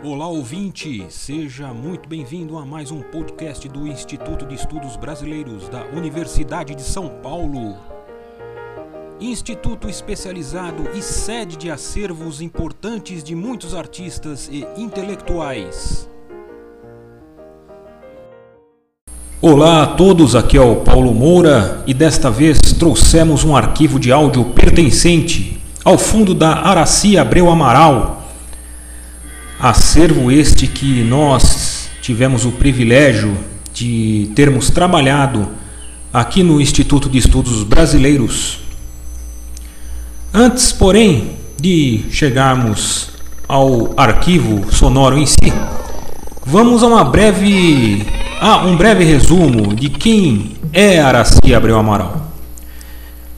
Olá ouvinte, seja muito bem-vindo a mais um podcast do Instituto de Estudos Brasileiros da Universidade de São Paulo. Instituto especializado e sede de acervos importantes de muitos artistas e intelectuais. Olá a todos, aqui é o Paulo Moura e desta vez trouxemos um arquivo de áudio pertencente ao fundo da Araci Abreu Amaral Acervo este que nós tivemos o privilégio de termos trabalhado aqui no Instituto de Estudos Brasileiros. Antes, porém, de chegarmos ao arquivo sonoro em si, vamos a uma breve a um breve resumo de quem é Araci Abreu Amaral.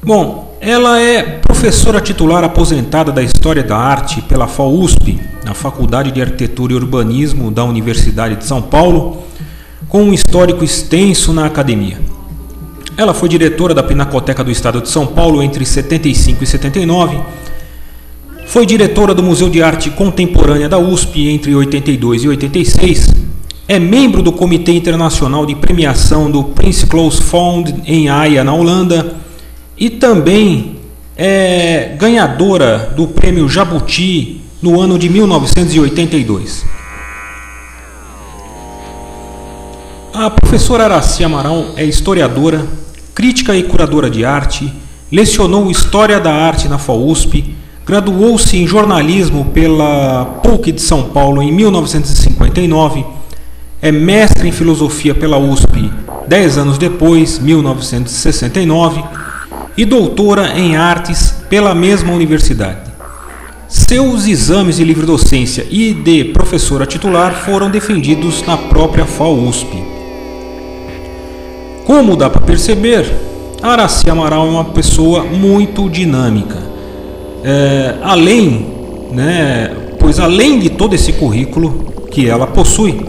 Bom, ela é professora titular aposentada da História da Arte pela FAUSP, na Faculdade de Arquitetura e Urbanismo da Universidade de São Paulo, com um histórico extenso na academia. Ela foi diretora da Pinacoteca do Estado de São Paulo entre 75 e 79. Foi diretora do Museu de Arte Contemporânea da USP entre 82 e 86. É membro do Comitê Internacional de Premiação do Prince Claus Fund em Haia, na Holanda e também é ganhadora do prêmio Jabuti no ano de 1982. A professora Araci Amaral é historiadora, crítica e curadora de arte, lecionou História da Arte na FAUSP, graduou-se em jornalismo pela PUC de São Paulo em 1959, é mestre em filosofia pela USP dez anos depois, 1969 e doutora em artes pela mesma universidade. Seus exames de livre-docência e de professora titular foram defendidos na própria FAUSP. Como dá para perceber, Araci Amaral é uma pessoa muito dinâmica. É, além, né, pois além de todo esse currículo que ela possui,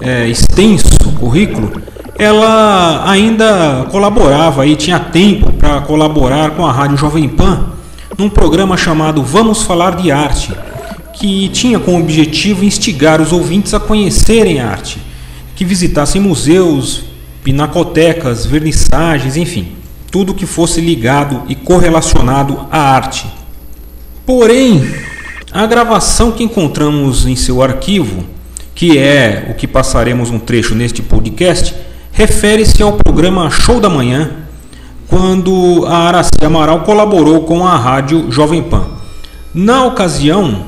é, extenso currículo, ela ainda colaborava e tinha tempo para colaborar com a Rádio Jovem Pan num programa chamado Vamos Falar de Arte, que tinha como objetivo instigar os ouvintes a conhecerem a arte, que visitassem museus, pinacotecas, vernissagens, enfim, tudo que fosse ligado e correlacionado à arte. Porém, a gravação que encontramos em seu arquivo, que é o que passaremos um trecho neste podcast, refere-se ao programa Show da Manhã, quando a Araci Amaral colaborou com a rádio Jovem Pan. Na ocasião,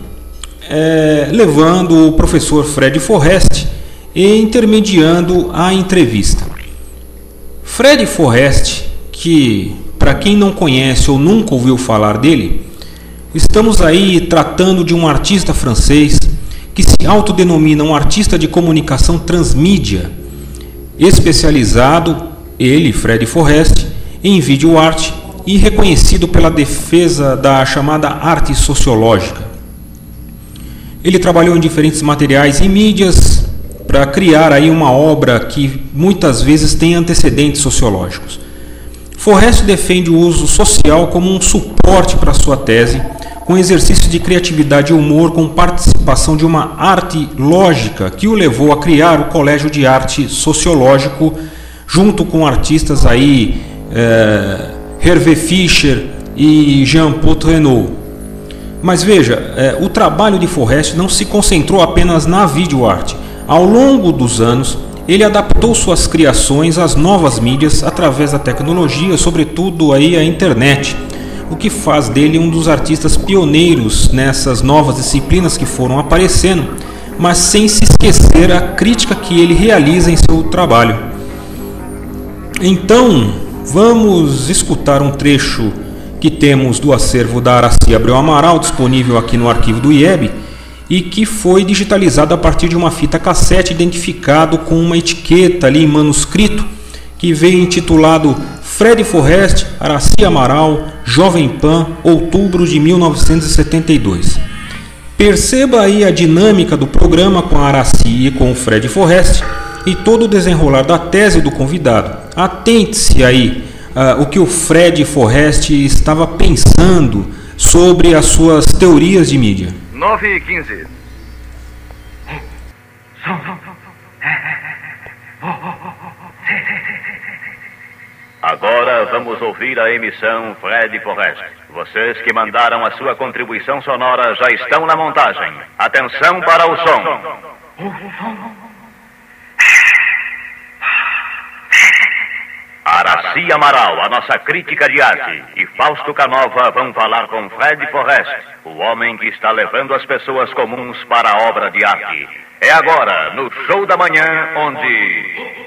é, levando o professor Fred Forrest e intermediando a entrevista. Fred Forrest, que para quem não conhece ou nunca ouviu falar dele, estamos aí tratando de um artista francês que se autodenomina um artista de comunicação transmídia especializado, ele, Fred Forrest, em vídeo arte e reconhecido pela defesa da chamada arte sociológica. Ele trabalhou em diferentes materiais e mídias para criar aí uma obra que muitas vezes tem antecedentes sociológicos. Forrest defende o uso social como um suporte para sua tese com exercício de criatividade e humor com participação de uma arte lógica que o levou a criar o Colégio de Arte Sociológico junto com artistas aí é, Hervé Fischer e Jean-Paul Renault. Mas veja, é, o trabalho de Forrest não se concentrou apenas na videoarte. Ao longo dos anos, ele adaptou suas criações às novas mídias através da tecnologia, sobretudo aí a internet o que faz dele um dos artistas pioneiros nessas novas disciplinas que foram aparecendo, mas sem se esquecer a crítica que ele realiza em seu trabalho. Então, vamos escutar um trecho que temos do acervo da Araci Abreu Amaral, disponível aqui no arquivo do IEB, e que foi digitalizado a partir de uma fita cassete identificado com uma etiqueta ali em manuscrito que veio intitulado Fred Forrest, Araci Amaral, Jovem Pan, outubro de 1972. Perceba aí a dinâmica do programa com a Araci e com o Fred Forrest e todo o desenrolar da tese do convidado. Atente-se aí uh, o que o Fred Forrest estava pensando sobre as suas teorias de mídia. 9 e 15. Agora vamos ouvir a emissão Fred Forrest. Vocês que mandaram a sua contribuição sonora já estão na montagem. Atenção para o som. Araci Amaral, a nossa crítica de arte, e Fausto Canova vão falar com Fred Forrest, o homem que está levando as pessoas comuns para a obra de arte. É agora, no Show da Manhã, onde.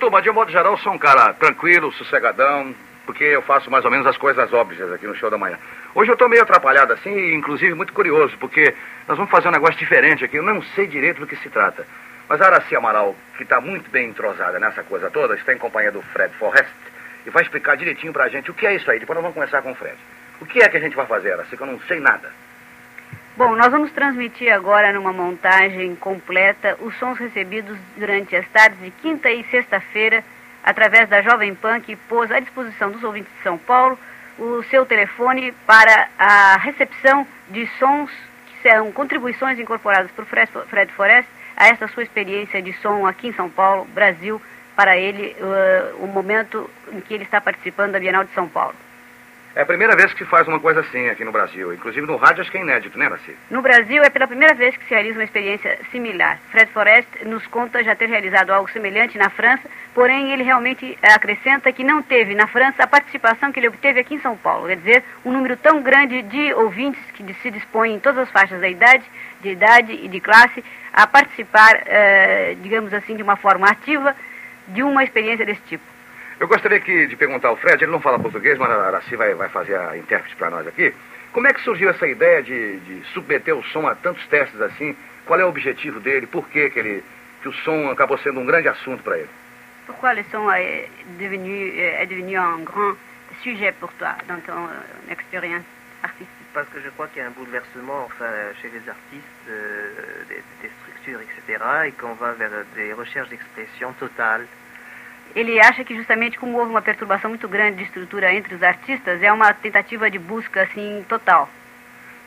Turma, de um modo geral, sou um cara tranquilo, sossegadão, porque eu faço mais ou menos as coisas óbvias aqui no show da manhã. Hoje eu estou meio atrapalhado assim, inclusive muito curioso, porque nós vamos fazer um negócio diferente aqui. Eu não sei direito do que se trata. Mas a Araci Amaral, que está muito bem entrosada nessa coisa toda, está em companhia do Fred Forrest e vai explicar direitinho pra gente o que é isso aí. Depois nós vamos começar com o Fred. O que é que a gente vai fazer, Araci, que eu não sei nada. Bom, nós vamos transmitir agora numa montagem completa os sons recebidos durante as tardes de quinta e sexta-feira através da Jovem Pan que pôs à disposição dos ouvintes de São Paulo o seu telefone para a recepção de sons que são contribuições incorporadas por Fred Forest a essa sua experiência de som aqui em São Paulo, Brasil, para ele uh, o momento em que ele está participando da Bienal de São Paulo. É a primeira vez que se faz uma coisa assim aqui no Brasil. Inclusive no rádio acho que é inédito, né, Nasci? No Brasil é pela primeira vez que se realiza uma experiência similar. Fred Forest nos conta já ter realizado algo semelhante na França, porém ele realmente acrescenta que não teve na França a participação que ele obteve aqui em São Paulo. Quer dizer, um número tão grande de ouvintes que se dispõem em todas as faixas da idade, de idade e de classe a participar, eh, digamos assim, de uma forma ativa de uma experiência desse tipo. Eu gostaria aqui de perguntar ao Fred, ele não fala português, mas a Araci vai, vai fazer a intérprete para nós aqui. Como é que surgiu essa ideia de, de, submeter o som a tantos testes assim? Qual é o objetivo dele? Por que, que, ele, que o som acabou sendo um grande assunto para ele? Pourquoi le son est devenu, est devenu un grand sujet pour toi dans ton expérience artistique Parce que je crois qu'il y a un bouleversement enfin, chez les artistes euh, des, des, structures, etc. et qu'on va vers des recherches d'expression totale. Ele acha que justamente como houve uma perturbação muito grande de estrutura entre os artistas, é uma tentativa de busca assim total.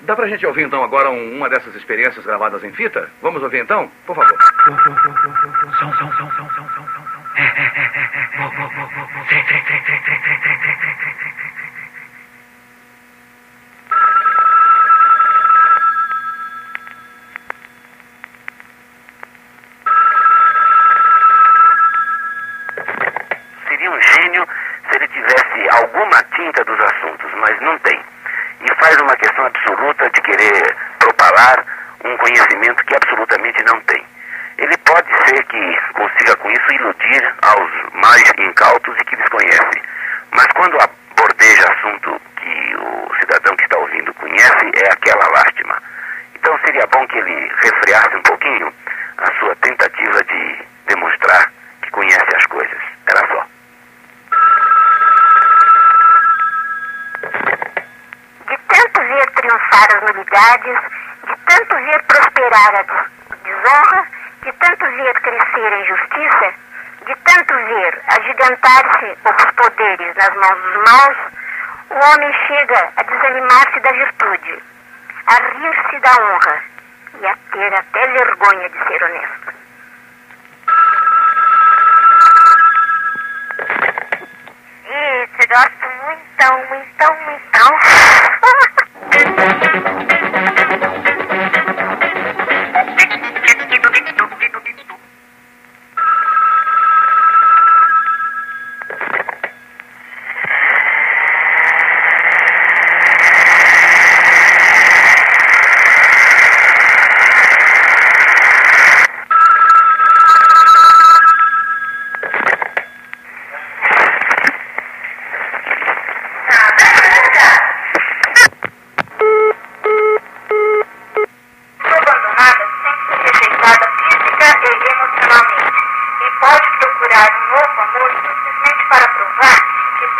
Dá pra gente ouvir então agora um, uma dessas experiências gravadas em fita? Vamos ouvir então? Por favor. Som, som, som, som, som, som, som. Seria um gênio se ele tivesse alguma tinta dos assuntos, mas não tem. E faz uma questão absoluta de querer propalar um conhecimento que absolutamente não tem. Ele pode ser que consiga com isso iludir aos mais incautos e que desconhecem. Mas quando abordeja assunto que o cidadão que está ouvindo conhece, é aquela lástima. Então seria bom que ele resfriasse um pouquinho a sua tentativa de demonstrar que conhece as coisas. Era só. De tanto ver triunfar as novidades, de tanto ver prosperar a desonra, de tanto ver crescer a injustiça, de tanto ver agigantar-se os poderes nas mãos dos maus, o homem chega a desanimar-se da virtude, a rir-se da honra e a ter até vergonha de ser honesto. Isso, gosto muito, muito, muito.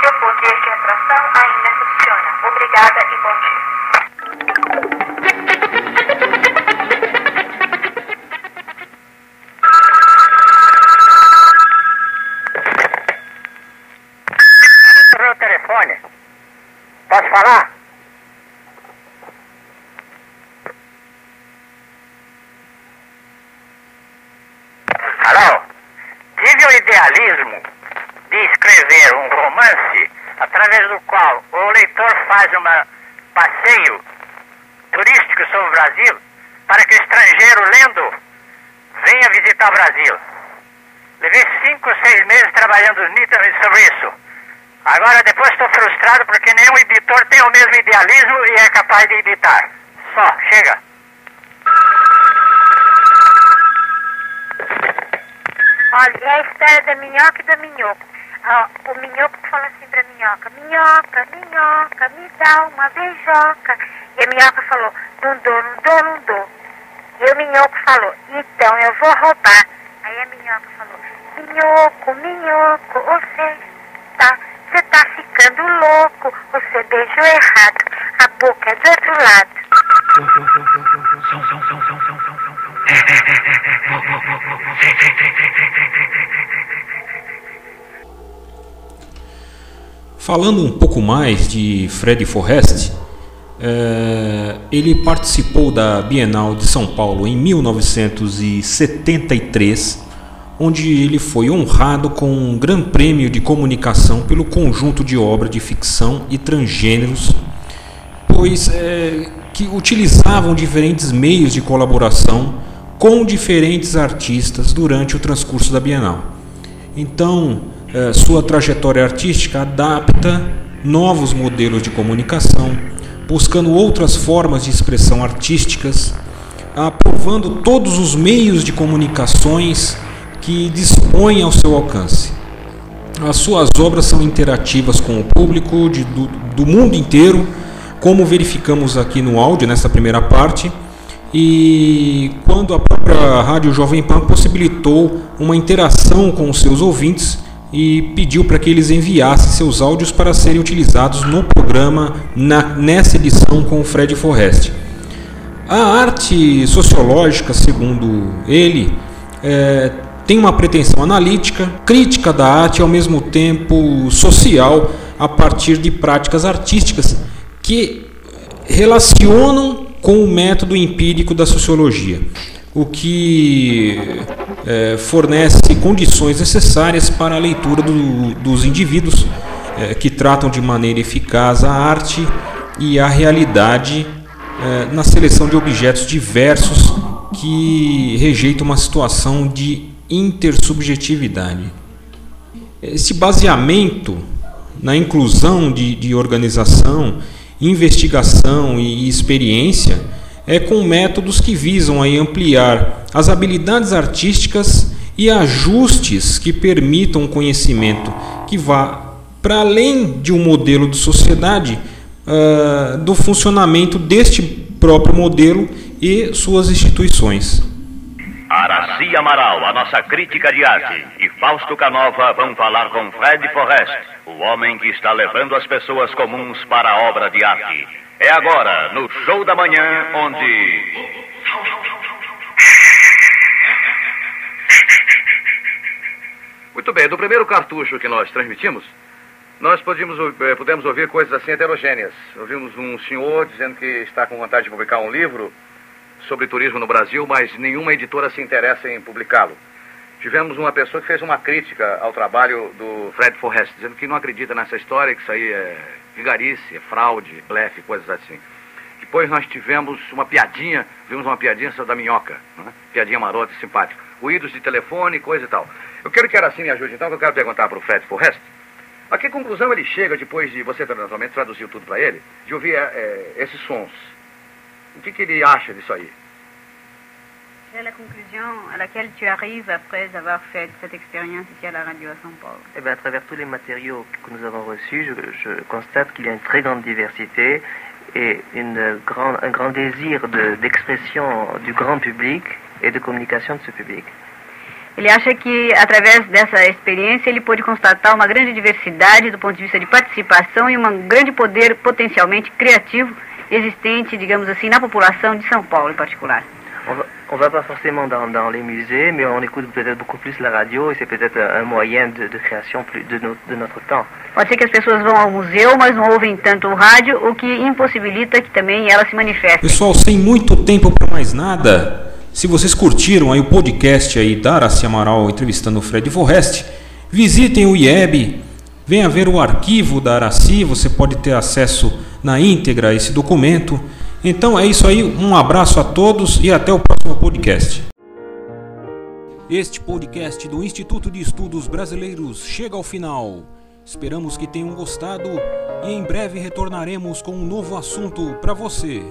seu poder de atração ainda funciona. Obrigada e bom dia. Escrever um romance através do qual o leitor faz um passeio turístico sobre o Brasil para que o estrangeiro lendo venha visitar o Brasil. Levei cinco, seis meses trabalhando sobre isso. Agora depois estou frustrado porque nenhum editor tem o mesmo idealismo e é capaz de editar. Só, chega. Olha, é a história da minhoca e do minhoco. Ah, o minhoco fala assim pra minhoca, minhoca, minhoca, me dá uma beijoca. E a minhoca falou, não dou, não dou, não dou. E o minhoco falou, então eu vou roubar. Aí a minhoca falou, minhoco, minhoco, você tá, você tá ficando louco, você beijou errado, a boca é do outro lado. Falando um pouco mais de Fred Forrest, é, ele participou da Bienal de São Paulo em 1973, onde ele foi honrado com um Gran Prêmio de Comunicação pelo conjunto de obra de ficção e transgêneros, pois é, que utilizavam diferentes meios de colaboração com diferentes artistas durante o transcurso da Bienal. Então, é, sua trajetória artística adapta novos modelos de comunicação, buscando outras formas de expressão artísticas, aprovando todos os meios de comunicações que dispõem ao seu alcance. As suas obras são interativas com o público de, do, do mundo inteiro, como verificamos aqui no áudio, nessa primeira parte, e quando a própria Rádio Jovem Pan possibilitou uma interação com os seus ouvintes e pediu para que eles enviassem seus áudios para serem utilizados no programa na, nessa edição com o Fred Forrest. A arte sociológica, segundo ele, é, tem uma pretensão analítica, crítica da arte e ao mesmo tempo social a partir de práticas artísticas que relacionam com o método empírico da sociologia o que é, fornece condições necessárias para a leitura do, dos indivíduos é, que tratam de maneira eficaz a arte e a realidade é, na seleção de objetos diversos que rejeitam uma situação de intersubjetividade. Esse baseamento na inclusão de, de organização, investigação e experiência é com métodos que visam aí ampliar as habilidades artísticas e ajustes que permitam um conhecimento que vá para além de um modelo de sociedade, uh, do funcionamento deste próprio modelo e suas instituições. Araci Amaral, a nossa crítica de arte, e Fausto Canova vão falar com Fred Forrest, o homem que está levando as pessoas comuns para a obra de arte. É agora, no Show da Manhã, onde. Muito bem, do primeiro cartucho que nós transmitimos, nós podíamos, eh, pudemos ouvir coisas assim heterogêneas. Ouvimos um senhor dizendo que está com vontade de publicar um livro sobre turismo no Brasil, mas nenhuma editora se interessa em publicá-lo. Tivemos uma pessoa que fez uma crítica ao trabalho do Fred Forrest, dizendo que não acredita nessa história, que isso aí é vigarice, é fraude, blefe, coisas assim. Depois nós tivemos uma piadinha, vimos uma piadinha da minhoca, né? piadinha marota, simpática. Ruídos de telefone, coisa e tal. Eu quero que assim me ajude então, que eu quero perguntar para o Fred Forrest. A que conclusão ele chega depois de você naturalmente traduziu tudo para ele, de ouvir é, esses sons? O que, que ele acha disso aí? Quelle est la conclusion à laquelle tu arrives après avoir fait cette expérience ici à la radio à São Paulo? Eh bien, À travers tous les matériaux que nous avons reçus, je, je constate qu'il y a une très grande diversité et une grand, un grand désir d'expression de, du grand public et de communication de ce public. Ele acha que, através dessa experiência, ele pôde constatar uma grande diversidade do ponto de vista de participação e um grande poder potencialmente criativo existente, digamos assim, na população de São Paulo em particular. On va pas forcément dans, dans, les musées, mais on écoute peut-être beaucoup plus la radio et c'est peut-être un moyen de, de création plus de, no, de, notre temps. Pode ser que as pessoas vão ao museu, mas não ouvem tanto o rádio, o que impossibilita que também ela se manifeste. Pessoal, sem muito tempo para mais nada, se vocês curtiram aí o podcast aí da Araci Amaral entrevistando o Fred Forrest, Visitem o IEB, venha ver o arquivo da Araci, você pode ter acesso na íntegra a esse documento. Então é isso aí, um abraço a todos e até o próximo podcast. Este podcast do Instituto de Estudos Brasileiros chega ao final. Esperamos que tenham gostado e em breve retornaremos com um novo assunto para você.